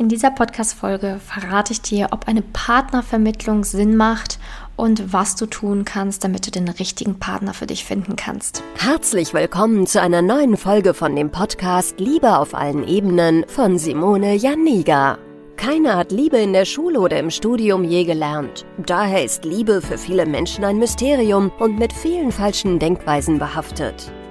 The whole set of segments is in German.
In dieser Podcast-Folge verrate ich dir, ob eine Partnervermittlung Sinn macht und was du tun kannst, damit du den richtigen Partner für dich finden kannst. Herzlich willkommen zu einer neuen Folge von dem Podcast Liebe auf allen Ebenen von Simone Janiga. Keiner hat Liebe in der Schule oder im Studium je gelernt. Daher ist Liebe für viele Menschen ein Mysterium und mit vielen falschen Denkweisen behaftet.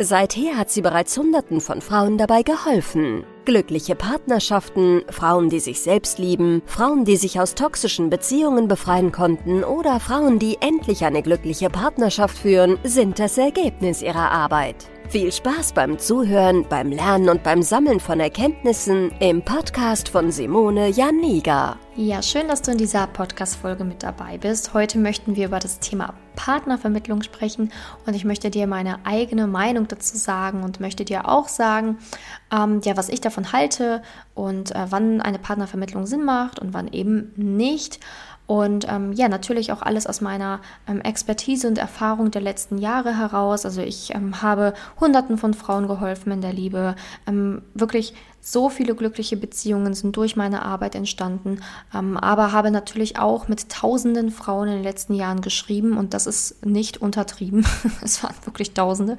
Seither hat sie bereits Hunderten von Frauen dabei geholfen. Glückliche Partnerschaften, Frauen, die sich selbst lieben, Frauen, die sich aus toxischen Beziehungen befreien konnten oder Frauen, die endlich eine glückliche Partnerschaft führen, sind das Ergebnis ihrer Arbeit. Viel Spaß beim Zuhören, beim Lernen und beim Sammeln von Erkenntnissen im Podcast von Simone Janiga. Ja, schön, dass du in dieser Podcast-Folge mit dabei bist. Heute möchten wir über das Thema Partnervermittlung sprechen und ich möchte dir meine eigene Meinung dazu sagen und möchte dir auch sagen, ähm, ja, was ich davon halte und äh, wann eine Partnervermittlung Sinn macht und wann eben nicht. Und ähm, ja, natürlich auch alles aus meiner ähm, Expertise und Erfahrung der letzten Jahre heraus. Also ich ähm, habe Hunderten von Frauen geholfen in der Liebe, ähm, wirklich so viele glückliche Beziehungen sind durch meine Arbeit entstanden, ähm, aber habe natürlich auch mit tausenden Frauen in den letzten Jahren geschrieben und das ist nicht untertrieben. es waren wirklich tausende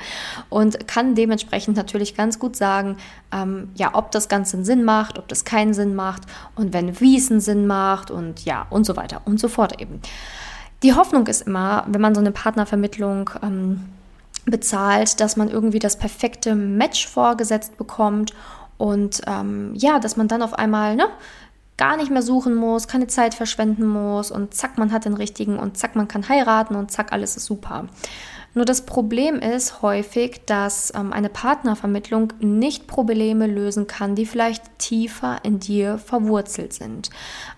und kann dementsprechend natürlich ganz gut sagen, ähm, ja, ob das Ganze einen Sinn macht, ob das keinen Sinn macht und wenn wie es einen Sinn macht und ja und so weiter und so fort eben. Die Hoffnung ist immer, wenn man so eine Partnervermittlung ähm, bezahlt, dass man irgendwie das perfekte Match vorgesetzt bekommt und ähm, ja, dass man dann auf einmal ne, gar nicht mehr suchen muss, keine Zeit verschwenden muss und zack, man hat den richtigen und zack, man kann heiraten und zack, alles ist super. Nur das Problem ist häufig, dass ähm, eine Partnervermittlung nicht Probleme lösen kann, die vielleicht tiefer in dir verwurzelt sind.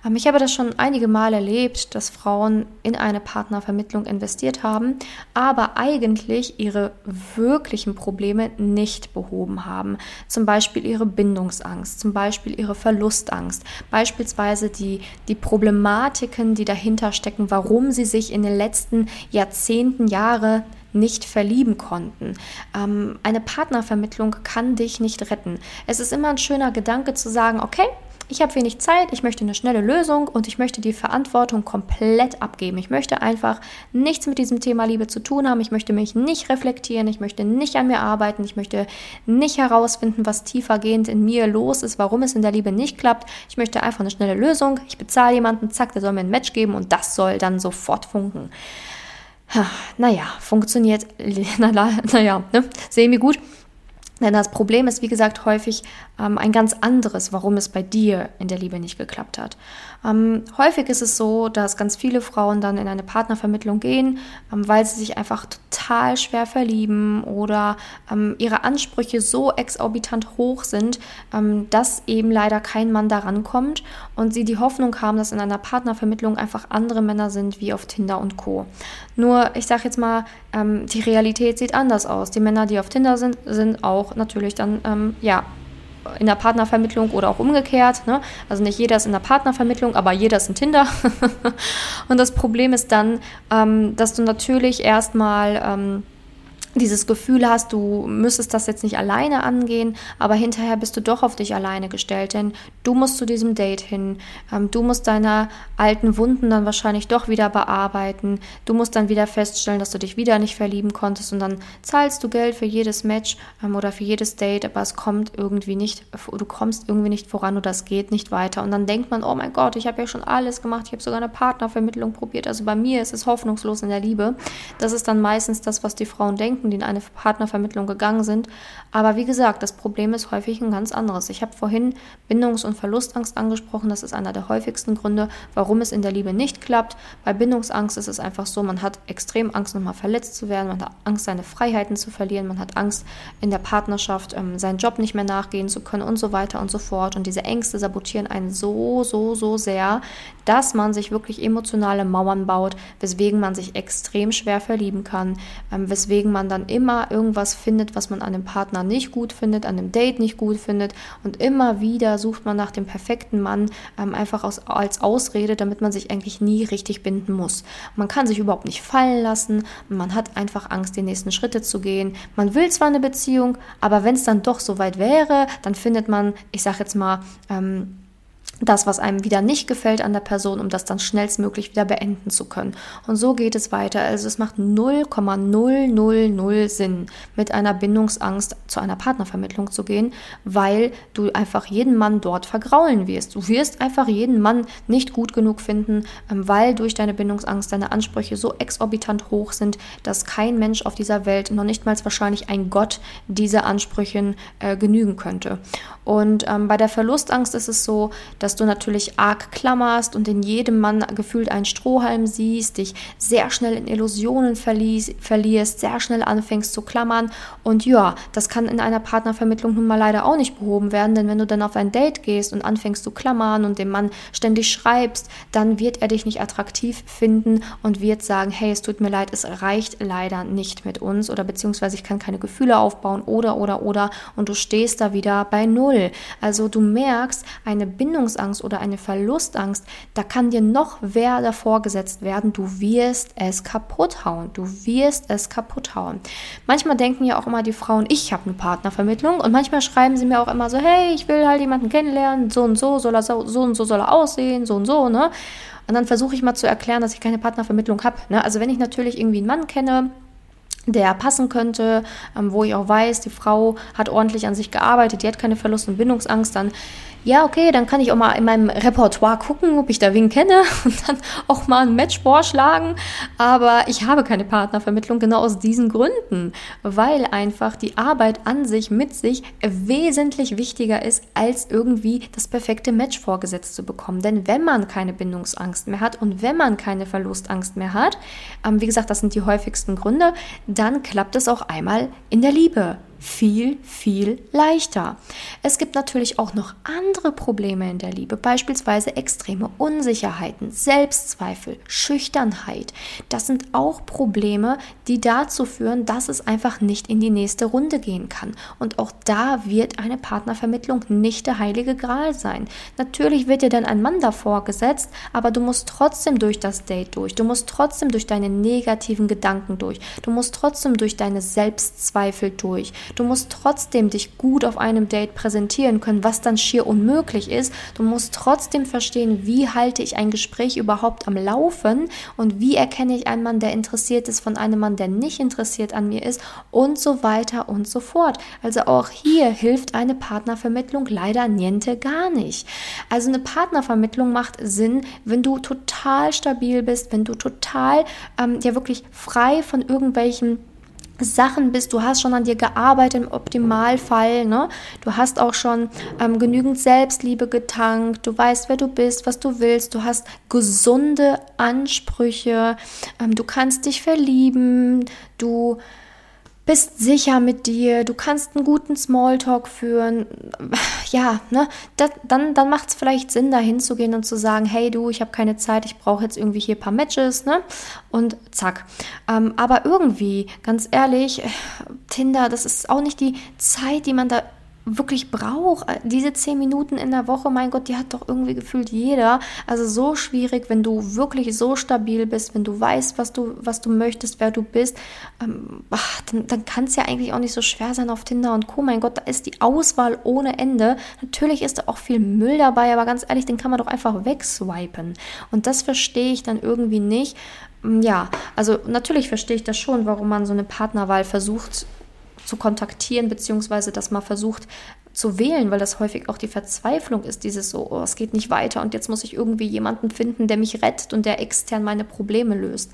Ähm, ich habe das schon einige Mal erlebt, dass Frauen in eine Partnervermittlung investiert haben, aber eigentlich ihre wirklichen Probleme nicht behoben haben. Zum Beispiel ihre Bindungsangst, zum Beispiel ihre Verlustangst, beispielsweise die, die Problematiken, die dahinter stecken, warum sie sich in den letzten Jahrzehnten, Jahre nicht verlieben konnten. Ähm, eine Partnervermittlung kann dich nicht retten. Es ist immer ein schöner Gedanke zu sagen, okay, ich habe wenig Zeit, ich möchte eine schnelle Lösung und ich möchte die Verantwortung komplett abgeben. Ich möchte einfach nichts mit diesem Thema Liebe zu tun haben. Ich möchte mich nicht reflektieren, ich möchte nicht an mir arbeiten, ich möchte nicht herausfinden, was tiefergehend in mir los ist, warum es in der Liebe nicht klappt. Ich möchte einfach eine schnelle Lösung. Ich bezahle jemanden, zack, der soll mir ein Match geben und das soll dann sofort funken naja, funktioniert, naja, na ne, semi gut. Denn das Problem ist, wie gesagt, häufig ähm, ein ganz anderes, warum es bei dir in der Liebe nicht geklappt hat. Ähm, häufig ist es so, dass ganz viele Frauen dann in eine Partnervermittlung gehen, ähm, weil sie sich einfach total schwer verlieben oder ähm, ihre Ansprüche so exorbitant hoch sind, ähm, dass eben leider kein Mann daran kommt und sie die Hoffnung haben, dass in einer Partnervermittlung einfach andere Männer sind wie auf Tinder und Co. Nur, ich sage jetzt mal, ähm, die Realität sieht anders aus. Die Männer, die auf Tinder sind, sind auch natürlich dann, ja, in der Partnervermittlung oder auch umgekehrt. Ne? Also nicht jeder ist in der Partnervermittlung, aber jeder ist ein Tinder. und das Problem ist dann, ähm, dass du natürlich erstmal ähm, dieses Gefühl hast, du müsstest das jetzt nicht alleine angehen, aber hinterher bist du doch auf dich alleine gestellt, denn du musst zu diesem Date hin, ähm, du musst deine alten Wunden dann wahrscheinlich doch wieder bearbeiten, du musst dann wieder feststellen, dass du dich wieder nicht verlieben konntest und dann zahlst du Geld für jedes Match ähm, oder für jedes Date, aber es kommt irgendwie nicht, du kommst irgendwie nicht voran oder es geht nicht weiter. Und dann denkt man, oh mein Gott, ich habe ja schon alles gemacht, ich habe sogar eine Partnervermittlung probiert, also bei mir ist es hoffnungslos in der Liebe. Das ist dann meistens das, was die Frauen denken Gruppen, die in eine Partnervermittlung gegangen sind. Aber wie gesagt, das Problem ist häufig ein ganz anderes. Ich habe vorhin Bindungs- und Verlustangst angesprochen. Das ist einer der häufigsten Gründe, warum es in der Liebe nicht klappt. Bei Bindungsangst ist es einfach so, man hat extrem Angst, nochmal verletzt zu werden. Man hat Angst, seine Freiheiten zu verlieren. Man hat Angst, in der Partnerschaft ähm, seinen Job nicht mehr nachgehen zu können und so weiter und so fort. Und diese Ängste sabotieren einen so, so, so sehr, dass man sich wirklich emotionale Mauern baut, weswegen man sich extrem schwer verlieben kann, ähm, weswegen man man dann immer irgendwas findet, was man an dem Partner nicht gut findet, an dem Date nicht gut findet. Und immer wieder sucht man nach dem perfekten Mann ähm, einfach aus, als Ausrede, damit man sich eigentlich nie richtig binden muss. Man kann sich überhaupt nicht fallen lassen. Man hat einfach Angst, die nächsten Schritte zu gehen. Man will zwar eine Beziehung, aber wenn es dann doch soweit wäre, dann findet man, ich sage jetzt mal, ähm, das, was einem wieder nicht gefällt an der Person, um das dann schnellstmöglich wieder beenden zu können. Und so geht es weiter. Also es macht 0,000 Sinn, mit einer Bindungsangst zu einer Partnervermittlung zu gehen, weil du einfach jeden Mann dort vergraulen wirst. Du wirst einfach jeden Mann nicht gut genug finden, ähm, weil durch deine Bindungsangst deine Ansprüche so exorbitant hoch sind, dass kein Mensch auf dieser Welt, noch nicht mal wahrscheinlich ein Gott, diese Ansprüchen äh, genügen könnte. Und ähm, bei der Verlustangst ist es so, dass du natürlich arg klammerst und in jedem Mann gefühlt einen Strohhalm siehst, dich sehr schnell in Illusionen verlierst, sehr schnell anfängst zu klammern. Und ja, das kann in einer Partnervermittlung nun mal leider auch nicht behoben werden, denn wenn du dann auf ein Date gehst und anfängst zu klammern und dem Mann ständig schreibst, dann wird er dich nicht attraktiv finden und wird sagen, hey, es tut mir leid, es reicht leider nicht mit uns oder beziehungsweise ich kann keine Gefühle aufbauen oder oder oder und du stehst da wieder bei Null. Also du merkst, eine Bindungs Bindungsangst oder eine Verlustangst, da kann dir noch wer davor gesetzt werden, du wirst es kaputt hauen. Du wirst es kaputt hauen. Manchmal denken ja auch immer die Frauen, ich habe eine Partnervermittlung und manchmal schreiben sie mir auch immer so, hey, ich will halt jemanden kennenlernen, so und so soll er so, so und so soll er aussehen, so und so, ne? Und dann versuche ich mal zu erklären, dass ich keine Partnervermittlung habe. Ne? Also wenn ich natürlich irgendwie einen Mann kenne, der passen könnte, ähm, wo ich auch weiß, die Frau hat ordentlich an sich gearbeitet, die hat keine Verlust- und Bindungsangst, dann ja, okay, dann kann ich auch mal in meinem Repertoire gucken, ob ich da wen kenne und dann auch mal ein Match vorschlagen. Aber ich habe keine Partnervermittlung genau aus diesen Gründen, weil einfach die Arbeit an sich mit sich wesentlich wichtiger ist, als irgendwie das perfekte Match vorgesetzt zu bekommen. Denn wenn man keine Bindungsangst mehr hat und wenn man keine Verlustangst mehr hat, ähm, wie gesagt, das sind die häufigsten Gründe, dann klappt es auch einmal in der Liebe viel, viel leichter. Es gibt natürlich auch noch andere Probleme in der Liebe, beispielsweise extreme Unsicherheiten, Selbstzweifel, Schüchternheit. Das sind auch Probleme, die dazu führen, dass es einfach nicht in die nächste Runde gehen kann. Und auch da wird eine Partnervermittlung nicht der heilige Gral sein. Natürlich wird dir dann ein Mann davor gesetzt, aber du musst trotzdem durch das Date durch. Du musst trotzdem durch deine negativen Gedanken durch. Du musst trotzdem durch deine Selbstzweifel durch. Du musst trotzdem dich gut auf einem Date präsentieren können, was dann schier unmöglich ist. Du musst trotzdem verstehen, wie halte ich ein Gespräch überhaupt am Laufen und wie erkenne ich einen Mann, der interessiert ist, von einem Mann, der nicht interessiert an mir ist und so weiter und so fort. Also auch hier hilft eine Partnervermittlung leider niente gar nicht. Also eine Partnervermittlung macht Sinn, wenn du total stabil bist, wenn du total ähm, ja wirklich frei von irgendwelchen Sachen bist, du hast schon an dir gearbeitet im Optimalfall, ne? Du hast auch schon ähm, genügend Selbstliebe getankt, du weißt, wer du bist, was du willst, du hast gesunde Ansprüche, ähm, du kannst dich verlieben, du bist sicher mit dir, du kannst einen guten Smalltalk führen. Ja, ne, das, dann, dann macht es vielleicht Sinn, da hinzugehen und zu sagen, hey du, ich habe keine Zeit, ich brauche jetzt irgendwie hier ein paar Matches, ne? Und zack. Ähm, aber irgendwie, ganz ehrlich, Tinder, das ist auch nicht die Zeit, die man da wirklich braucht. Diese zehn Minuten in der Woche, mein Gott, die hat doch irgendwie gefühlt jeder. Also so schwierig, wenn du wirklich so stabil bist, wenn du weißt, was du, was du möchtest, wer du bist, ähm, ach, dann, dann kann es ja eigentlich auch nicht so schwer sein auf Tinder und Co. Mein Gott, da ist die Auswahl ohne Ende. Natürlich ist da auch viel Müll dabei, aber ganz ehrlich, den kann man doch einfach wegswipen. Und das verstehe ich dann irgendwie nicht. Ja, also natürlich verstehe ich das schon, warum man so eine Partnerwahl versucht zu kontaktieren, beziehungsweise das mal versucht zu wählen, weil das häufig auch die Verzweiflung ist, dieses so, oh, es geht nicht weiter und jetzt muss ich irgendwie jemanden finden, der mich rettet und der extern meine Probleme löst.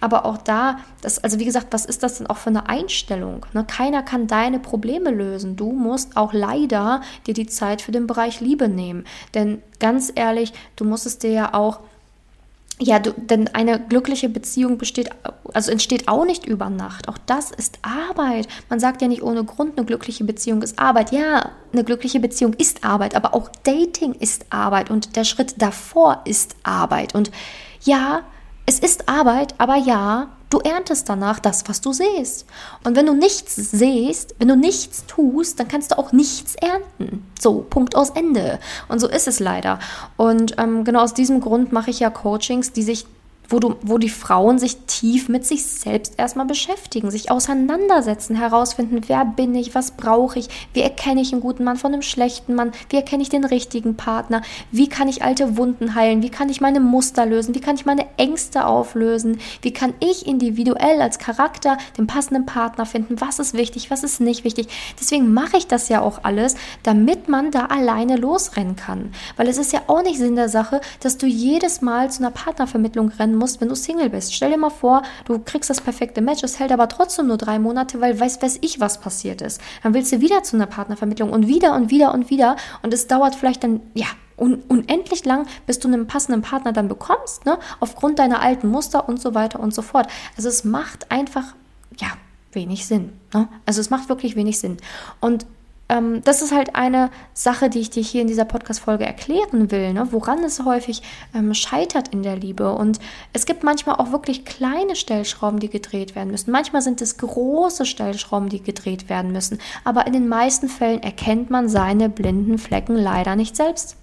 Aber auch da, das, also wie gesagt, was ist das denn auch für eine Einstellung? Ne? Keiner kann deine Probleme lösen. Du musst auch leider dir die Zeit für den Bereich Liebe nehmen. Denn ganz ehrlich, du musst es dir ja auch ja, du, denn eine glückliche Beziehung besteht, also entsteht auch nicht über Nacht. Auch das ist Arbeit. Man sagt ja nicht ohne Grund, eine glückliche Beziehung ist Arbeit. Ja, eine glückliche Beziehung ist Arbeit, aber auch Dating ist Arbeit und der Schritt davor ist Arbeit. Und ja, es ist Arbeit, aber ja, Du erntest danach das, was du siehst. Und wenn du nichts siehst, wenn du nichts tust, dann kannst du auch nichts ernten. So, Punkt aus Ende. Und so ist es leider. Und ähm, genau aus diesem Grund mache ich ja Coachings, die sich wo, du, wo die Frauen sich tief mit sich selbst erstmal beschäftigen, sich auseinandersetzen, herausfinden, wer bin ich, was brauche ich, wie erkenne ich einen guten Mann von einem schlechten Mann, wie erkenne ich den richtigen Partner, wie kann ich alte Wunden heilen, wie kann ich meine Muster lösen, wie kann ich meine Ängste auflösen, wie kann ich individuell als Charakter den passenden Partner finden, was ist wichtig, was ist nicht wichtig. Deswegen mache ich das ja auch alles, damit man da alleine losrennen kann. Weil es ist ja auch nicht Sinn der Sache, dass du jedes Mal zu einer Partnervermittlung rennen musst, wenn du Single bist. Stell dir mal vor, du kriegst das perfekte Match, es hält aber trotzdem nur drei Monate, weil weiß, weiß ich, was passiert ist. Dann willst du wieder zu einer Partnervermittlung und wieder und wieder und wieder und es dauert vielleicht dann, ja, un unendlich lang, bis du einen passenden Partner dann bekommst, ne? aufgrund deiner alten Muster und so weiter und so fort. Also es macht einfach, ja, wenig Sinn. Ne? Also es macht wirklich wenig Sinn. Und ähm, das ist halt eine Sache, die ich dir hier in dieser Podcast-Folge erklären will, ne? woran es häufig ähm, scheitert in der Liebe. Und es gibt manchmal auch wirklich kleine Stellschrauben, die gedreht werden müssen. Manchmal sind es große Stellschrauben, die gedreht werden müssen. Aber in den meisten Fällen erkennt man seine blinden Flecken leider nicht selbst.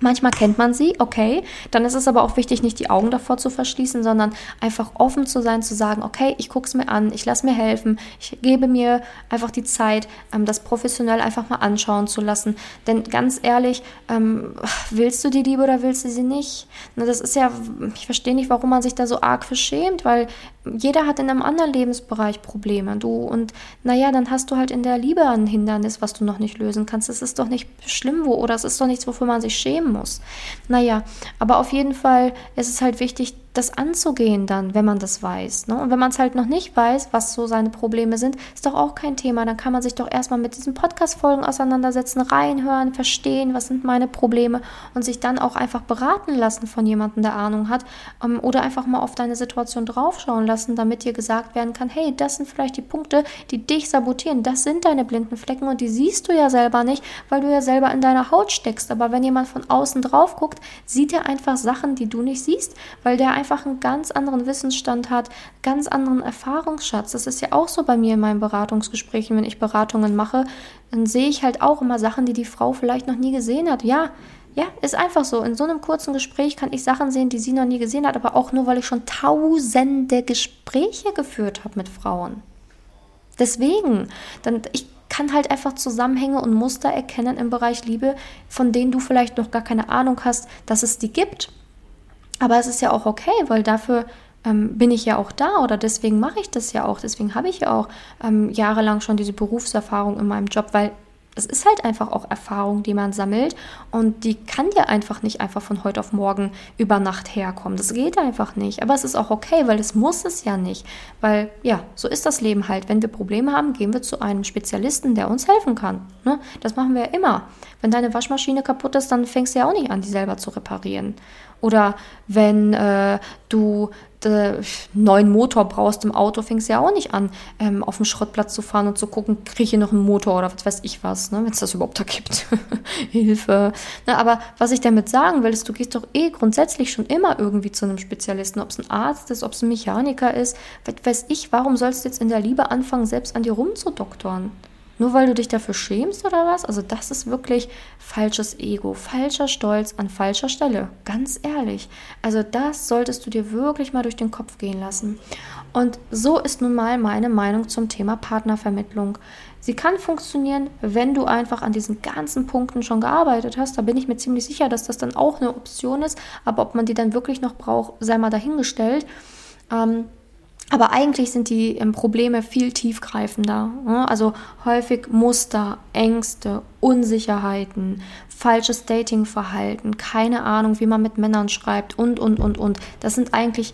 Manchmal kennt man sie, okay. Dann ist es aber auch wichtig, nicht die Augen davor zu verschließen, sondern einfach offen zu sein, zu sagen, okay, ich gucke es mir an, ich lasse mir helfen, ich gebe mir einfach die Zeit, ähm, das professionell einfach mal anschauen zu lassen. Denn ganz ehrlich, ähm, willst du die Liebe oder willst du sie nicht? Das ist ja, ich verstehe nicht, warum man sich da so arg verschämt, weil jeder hat in einem anderen Lebensbereich Probleme. Du und naja, dann hast du halt in der Liebe ein Hindernis, was du noch nicht lösen kannst. Das ist doch nicht schlimm, wo, oder es ist doch nichts, wofür man sich schämen muss. Naja, aber auf jeden Fall ist es halt wichtig, das anzugehen dann, wenn man das weiß. Ne? Und wenn man es halt noch nicht weiß, was so seine Probleme sind, ist doch auch kein Thema. Dann kann man sich doch erstmal mit diesen Podcast-Folgen auseinandersetzen, reinhören, verstehen, was sind meine Probleme und sich dann auch einfach beraten lassen von jemandem, der Ahnung hat. Ähm, oder einfach mal auf deine Situation draufschauen lassen, damit dir gesagt werden kann, hey, das sind vielleicht die Punkte, die dich sabotieren. Das sind deine blinden Flecken und die siehst du ja selber nicht, weil du ja selber in deiner Haut steckst. Aber wenn jemand von außen drauf guckt, sieht er einfach Sachen, die du nicht siehst, weil der einfach einfach einen ganz anderen Wissensstand hat, ganz anderen Erfahrungsschatz. Das ist ja auch so bei mir in meinen Beratungsgesprächen, wenn ich Beratungen mache, dann sehe ich halt auch immer Sachen, die die Frau vielleicht noch nie gesehen hat. Ja, ja, ist einfach so. In so einem kurzen Gespräch kann ich Sachen sehen, die sie noch nie gesehen hat, aber auch nur, weil ich schon tausende Gespräche geführt habe mit Frauen. Deswegen, dann ich kann halt einfach Zusammenhänge und Muster erkennen im Bereich Liebe, von denen du vielleicht noch gar keine Ahnung hast, dass es die gibt. Aber es ist ja auch okay, weil dafür ähm, bin ich ja auch da oder deswegen mache ich das ja auch. Deswegen habe ich ja auch ähm, jahrelang schon diese Berufserfahrung in meinem Job, weil es ist halt einfach auch Erfahrung, die man sammelt und die kann dir einfach nicht einfach von heute auf morgen über Nacht herkommen. Das geht einfach nicht. Aber es ist auch okay, weil es muss es ja nicht. Weil ja, so ist das Leben halt. Wenn wir Probleme haben, gehen wir zu einem Spezialisten, der uns helfen kann. Ne? Das machen wir ja immer. Wenn deine Waschmaschine kaputt ist, dann fängst du ja auch nicht an, die selber zu reparieren. Oder wenn äh, du einen neuen Motor brauchst im Auto, fängst du ja auch nicht an, ähm, auf dem Schrottplatz zu fahren und zu gucken, kriege ich hier noch einen Motor oder was weiß ich was, ne, wenn es das überhaupt da gibt. Hilfe. Na, ne, aber was ich damit sagen will, ist, du gehst doch eh grundsätzlich schon immer irgendwie zu einem Spezialisten, ob es ein Arzt ist, ob es ein Mechaniker ist, was weiß ich, warum sollst du jetzt in der Liebe anfangen, selbst an dir rumzudoktoren? Nur weil du dich dafür schämst oder was? Also das ist wirklich falsches Ego, falscher Stolz an falscher Stelle. Ganz ehrlich. Also das solltest du dir wirklich mal durch den Kopf gehen lassen. Und so ist nun mal meine Meinung zum Thema Partnervermittlung. Sie kann funktionieren, wenn du einfach an diesen ganzen Punkten schon gearbeitet hast. Da bin ich mir ziemlich sicher, dass das dann auch eine Option ist. Aber ob man die dann wirklich noch braucht, sei mal dahingestellt. Ähm, aber eigentlich sind die ähm, Probleme viel tiefgreifender. Ne? Also häufig Muster, Ängste, Unsicherheiten, falsches Datingverhalten, keine Ahnung, wie man mit Männern schreibt und, und, und, und. Das sind eigentlich,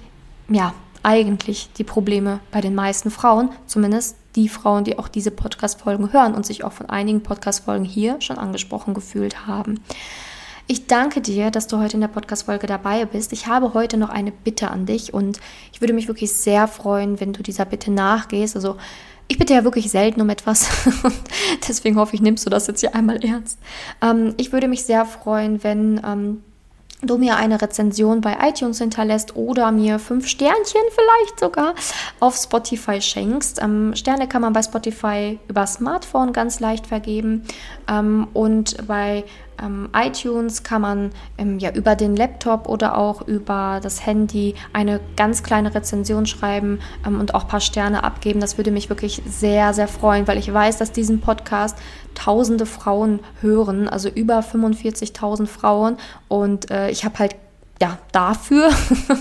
ja, eigentlich die Probleme bei den meisten Frauen, zumindest die Frauen, die auch diese Podcast-Folgen hören und sich auch von einigen Podcast-Folgen hier schon angesprochen gefühlt haben. Ich danke dir, dass du heute in der Podcast-Folge dabei bist. Ich habe heute noch eine Bitte an dich und ich würde mich wirklich sehr freuen, wenn du dieser Bitte nachgehst. Also, ich bitte ja wirklich selten um etwas. Deswegen hoffe ich, nimmst du das jetzt hier einmal ernst. Ähm, ich würde mich sehr freuen, wenn ähm, du mir eine Rezension bei iTunes hinterlässt oder mir fünf Sternchen vielleicht sogar auf Spotify schenkst. Ähm, Sterne kann man bei Spotify über Smartphone ganz leicht vergeben ähm, und bei ähm, iTunes kann man ähm, ja über den Laptop oder auch über das Handy eine ganz kleine Rezension schreiben ähm, und auch ein paar Sterne abgeben. Das würde mich wirklich sehr, sehr freuen, weil ich weiß, dass diesen Podcast tausende Frauen hören, also über 45.000 Frauen. Und äh, ich habe halt ja, dafür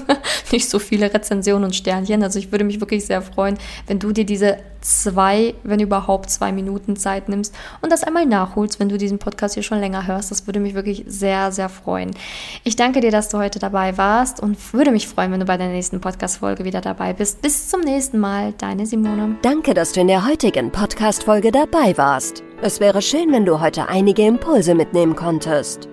nicht so viele Rezensionen und Sternchen. Also ich würde mich wirklich sehr freuen, wenn du dir diese zwei, wenn überhaupt zwei Minuten Zeit nimmst und das einmal nachholst, wenn du diesen Podcast hier schon länger hörst. Das würde mich wirklich sehr, sehr freuen. Ich danke dir, dass du heute dabei warst und würde mich freuen, wenn du bei der nächsten Podcast-Folge wieder dabei bist. Bis zum nächsten Mal, deine Simone. Danke, dass du in der heutigen Podcast-Folge dabei warst. Es wäre schön, wenn du heute einige Impulse mitnehmen konntest.